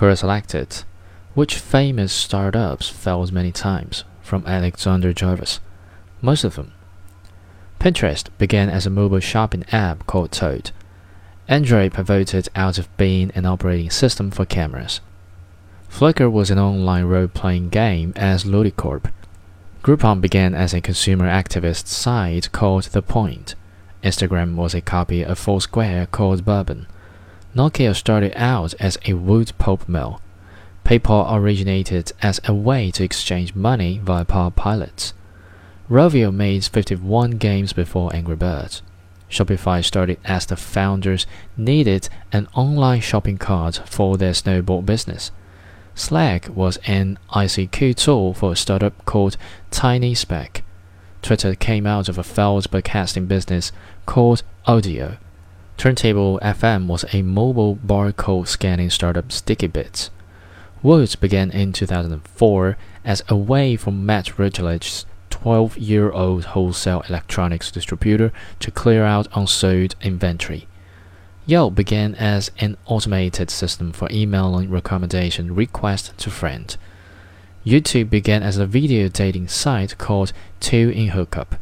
Quora selected which famous startups failed many times from Alexander Jarvis. Most of them. Pinterest began as a mobile shopping app called Tote. Android pivoted out of being an operating system for cameras. Flickr was an online role-playing game as Ludicorp. Groupon began as a consumer activist site called The Point. Instagram was a copy of Foursquare called Burbn. Nokia started out as a wood pulp mill. PayPal originated as a way to exchange money via Palm Pilots. Rovio made 51 games before Angry Birds. Shopify started as the founders needed an online shopping cart for their snowboard business. Slack was an ICQ tool for a startup called Tiny Speck. Twitter came out of a failed broadcasting business called Odeo. Turntable FM was a mobile barcode scanning startup Sticky Bits. Woot began in 2004 as a way for Matt Rutledge's 12 year old wholesale electronics distributor to clear out unsold inventory. Yelp began as an automated system for emailing recommendation requests to friends. YouTube began as a video dating site called Tune In Hook Up.